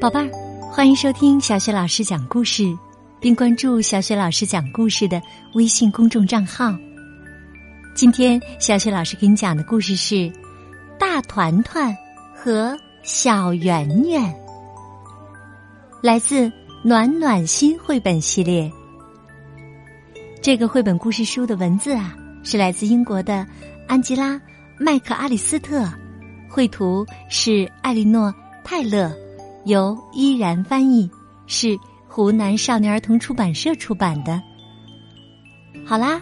宝贝儿，欢迎收听小雪老师讲故事，并关注小雪老师讲故事的微信公众账号。今天，小雪老师给你讲的故事是《大团团和小圆圆》，来自暖暖心绘本系列。这个绘本故事书的文字啊，是来自英国的安吉拉·麦克阿里斯特，绘图是艾莉诺·泰勒。由依然翻译，是湖南少年儿童出版社出版的。好啦，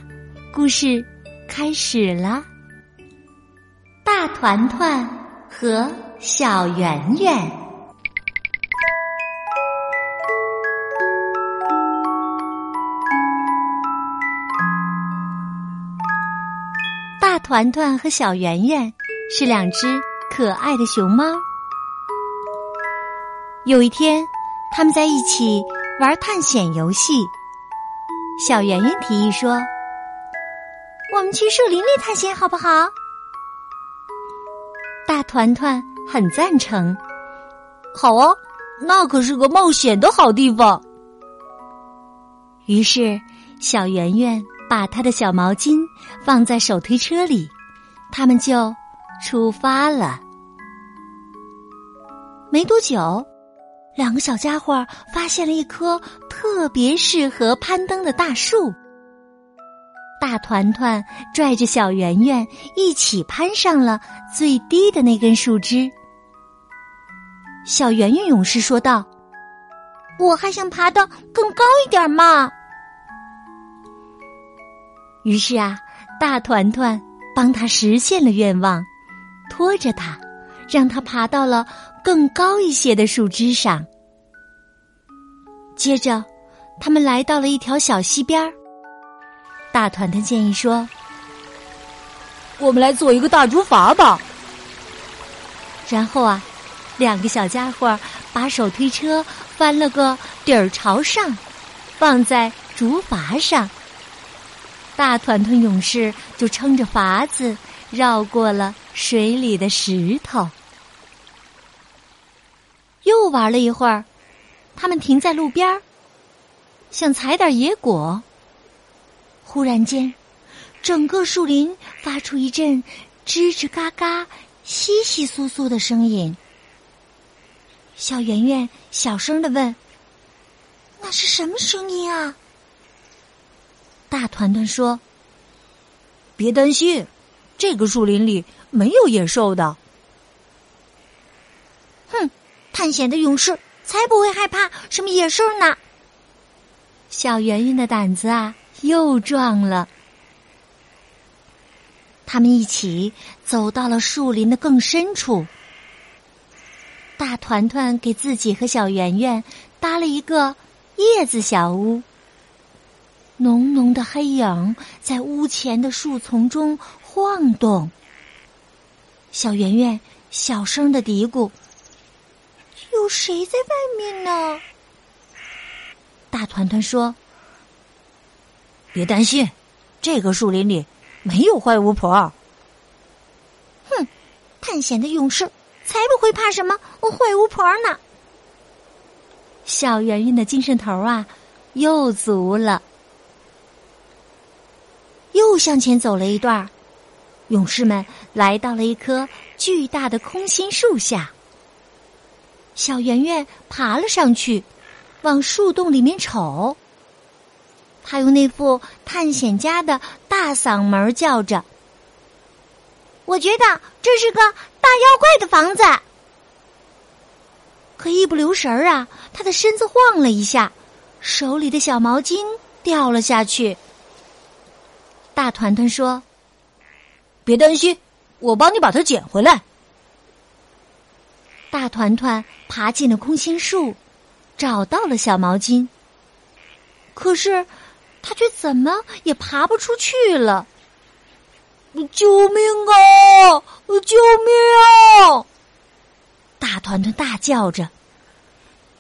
故事开始啦！大团团和小圆圆，大团团和小圆圆是两只可爱的熊猫。有一天，他们在一起玩探险游戏。小圆圆提议说：“我们去树林里探险好不好？”大团团很赞成。好啊，那可是个冒险的好地方。于是，小圆圆把她的小毛巾放在手推车里，他们就出发了。没多久。两个小家伙发现了一棵特别适合攀登的大树。大团团拽着小圆圆一起攀上了最低的那根树枝。小圆圆勇士说道：“我还想爬得更高一点嘛。”于是啊，大团团帮他实现了愿望，拖着他，让他爬到了。更高一些的树枝上。接着，他们来到了一条小溪边儿。大团团建议说：“我们来做一个大竹筏吧。”然后啊，两个小家伙把手推车翻了个底儿朝上，放在竹筏上。大团团勇士就撑着筏子绕过了水里的石头。又玩了一会儿，他们停在路边儿，想采点野果。忽然间，整个树林发出一阵吱吱嘎嘎、稀稀疏疏的声音。小圆圆小声的问：“那是什么声音啊？”大团团说：“别担心，这个树林里没有野兽的。”哼探险的勇士才不会害怕什么野兽呢！小圆圆的胆子啊又壮了。他们一起走到了树林的更深处。大团团给自己和小圆圆搭了一个叶子小屋。浓浓的黑影在屋前的树丛中晃动。小圆圆小声的嘀咕。有谁在外面呢？大团团说：“别担心，这个树林里没有坏巫婆。”哼，探险的勇士才不会怕什么坏巫婆呢！小圆圆的精神头啊，又足了。又向前走了一段，勇士们来到了一棵巨大的空心树下。小圆圆爬了上去，往树洞里面瞅。他用那副探险家的大嗓门叫着：“我觉得这是个大妖怪的房子。”可一不留神儿啊，他的身子晃了一下，手里的小毛巾掉了下去。大团团说：“别担心，我帮你把它捡回来。”大团团爬进了空心树，找到了小毛巾。可是，他却怎么也爬不出去了。救命啊！救命！大团团大叫着。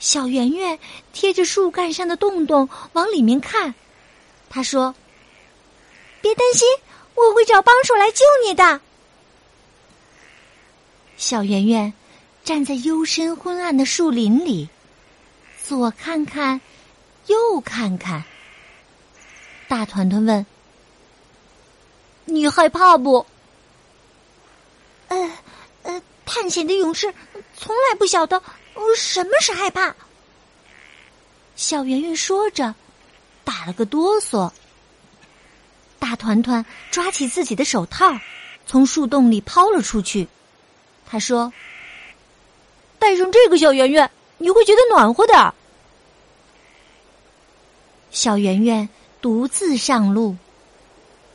小圆圆贴着树干上的洞洞往里面看，他说：“别担心，我会找帮手来救你的。”小圆圆。站在幽深昏暗的树林里，左看看，右看看。大团团问：“你害怕不？”“呃，呃，探险的勇士从来不晓得什么是害怕。”小圆圆说着，打了个哆嗦。大团团抓起自己的手套，从树洞里抛了出去。他说：“带上这个，小圆圆，你会觉得暖和点儿。”小圆圆独自上路，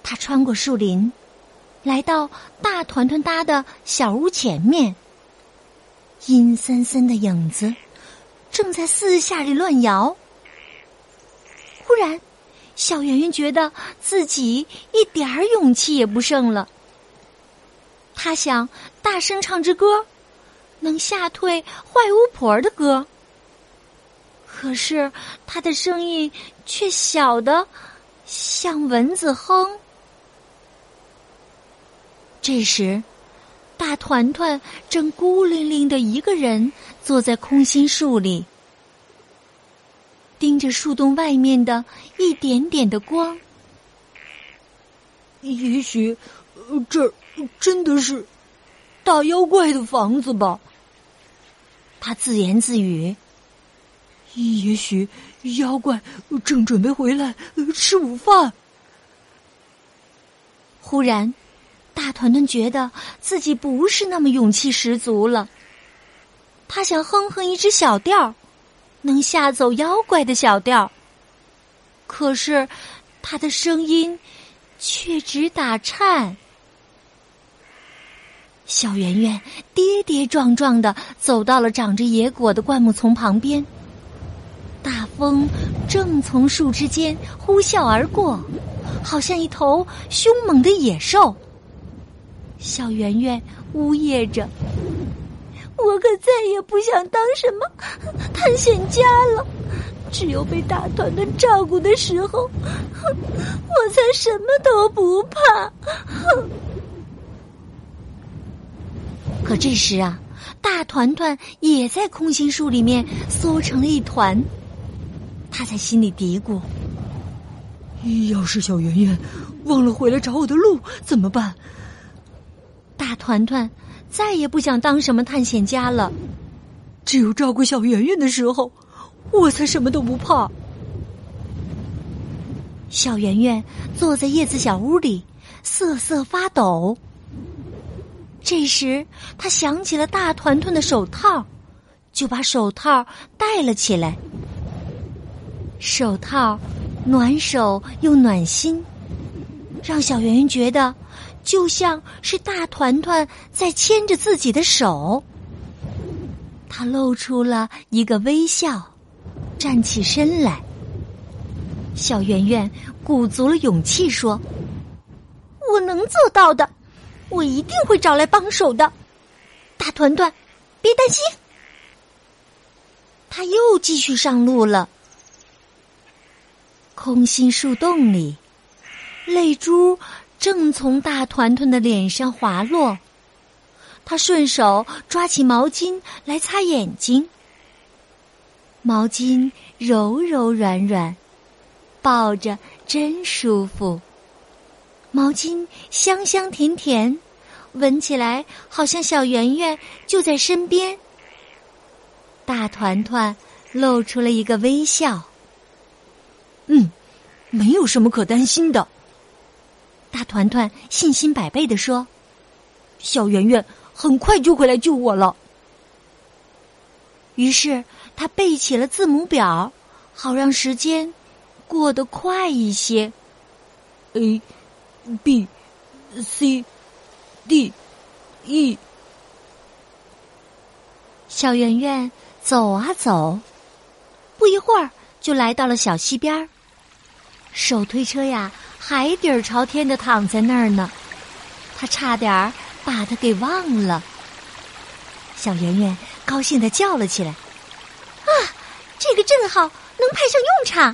他穿过树林，来到大团团搭的小屋前面。阴森森的影子正在四下里乱摇。忽然。小圆圆觉得自己一点儿勇气也不剩了。他想大声唱支歌，能吓退坏巫婆的歌。可是他的声音却小的像蚊子哼。这时，大团团正孤零零的一个人坐在空心树里。盯着树洞外面的一点点的光，也许这真的是大妖怪的房子吧？他自言自语。也许妖怪正准备回来吃午饭。忽然，大团团觉得自己不是那么勇气十足了。他想哼哼一支小调。能吓走妖怪的小调，可是他的声音却只打颤。小圆圆跌跌撞撞的走到了长着野果的灌木丛旁边，大风正从树枝间呼啸而过，好像一头凶猛的野兽。小圆圆呜咽着。我可再也不想当什么探险家了，只有被大团团照顾的时候，我才什么都不怕。可这时啊，大团团也在空心树里面缩成了一团，他在心里嘀咕：要是小圆圆忘了回来找我的路怎么办？大团团。再也不想当什么探险家了，只有照顾小圆圆的时候，我才什么都不怕。小圆圆坐在叶子小屋里，瑟瑟发抖。这时，他想起了大团团的手套，就把手套戴了起来。手套暖手又暖心，让小圆圆觉得。就像是大团团在牵着自己的手，他露出了一个微笑，站起身来。小圆圆鼓足了勇气说：“我能做到的，我一定会找来帮手的。”大团团，别担心。他又继续上路了。空心树洞里，泪珠。正从大团团的脸上滑落，他顺手抓起毛巾来擦眼睛。毛巾柔柔软软，抱着真舒服。毛巾香香甜甜，闻起来好像小圆圆就在身边。大团团露出了一个微笑。嗯，没有什么可担心的。大团团信心百倍的说：“小圆圆很快就会来救我了。”于是他背起了字母表，好让时间过得快一些。A B C D E。小圆圆走啊走，不一会儿就来到了小溪边儿。手推车呀。海底儿朝天的躺在那儿呢，他差点儿把他给忘了。小圆圆高兴的叫了起来：“啊，这个正好能派上用场！”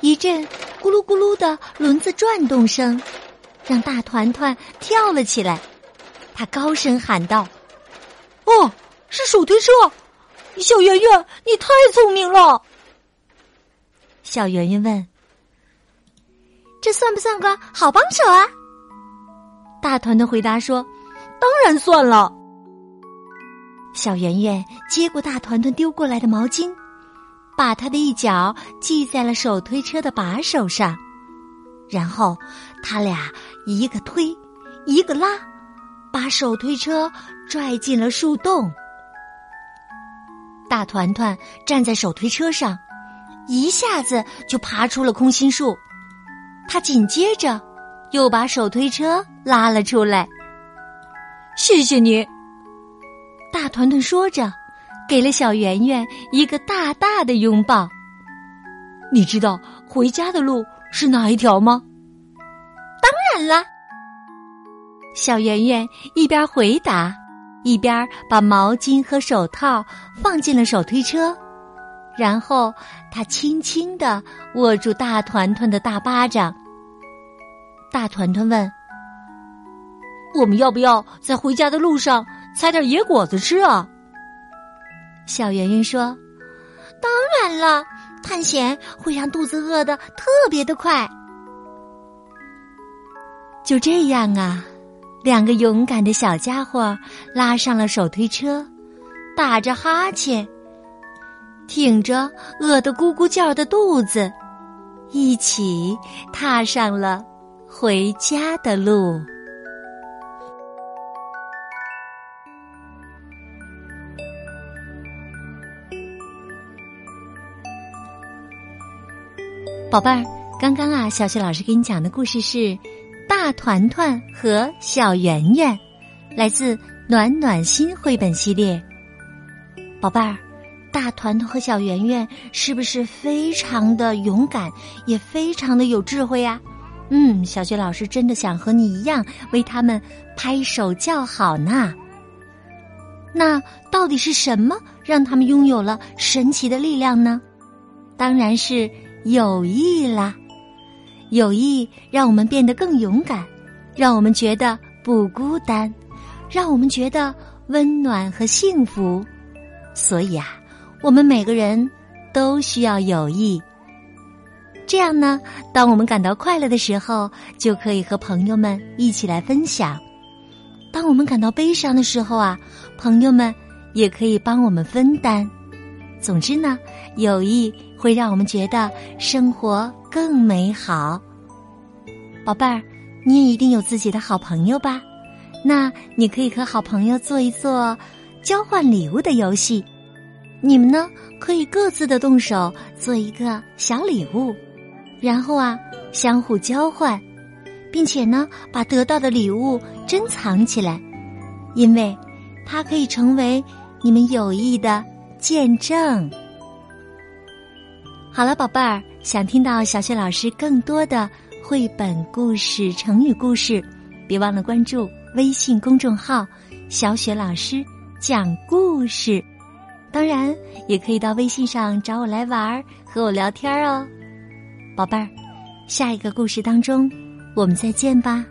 一阵咕噜咕噜的轮子转动声，让大团团跳了起来。他高声喊道：“哦，是手推车！小圆圆，你太聪明了。”小圆圆问：“这算不算个好帮手啊？”大团团回答说：“当然算了。”小圆圆接过大团团丢过来的毛巾，把他的一脚系在了手推车的把手上，然后他俩一个推，一个拉，把手推车拽进了树洞。大团团站在手推车上，一下子就爬出了空心树，他紧接着又把手推车拉了出来。谢谢你。大团团说着，给了小圆圆一个大大的拥抱。你知道回家的路是哪一条吗？当然了。小圆圆一边回答，一边把毛巾和手套放进了手推车，然后他轻轻的握住大团团的大巴掌。大团团问：“我们要不要在回家的路上？”采点野果子吃啊！小圆圆说：“当然了，探险会让肚子饿得特别的快。”就这样啊，两个勇敢的小家伙拉上了手推车，打着哈欠，挺着饿得咕咕叫的肚子，一起踏上了回家的路。宝贝儿，刚刚啊，小雪老师给你讲的故事是《大团团和小圆圆》，来自暖暖心绘本系列。宝贝儿，大团团和小圆圆是不是非常的勇敢，也非常的有智慧呀？嗯，小雪老师真的想和你一样为他们拍手叫好呢。那到底是什么让他们拥有了神奇的力量呢？当然是。友谊啦，友谊让我们变得更勇敢，让我们觉得不孤单，让我们觉得温暖和幸福。所以啊，我们每个人都需要友谊。这样呢，当我们感到快乐的时候，就可以和朋友们一起来分享；当我们感到悲伤的时候啊，朋友们也可以帮我们分担。总之呢，友谊会让我们觉得生活更美好。宝贝儿，你也一定有自己的好朋友吧？那你可以和好朋友做一做交换礼物的游戏。你们呢，可以各自的动手做一个小礼物，然后啊，相互交换，并且呢，把得到的礼物珍藏起来，因为它可以成为你们友谊的。见证。好了，宝贝儿，想听到小雪老师更多的绘本故事、成语故事，别忘了关注微信公众号“小雪老师讲故事”。当然，也可以到微信上找我来玩儿，和我聊天哦。宝贝儿，下一个故事当中，我们再见吧。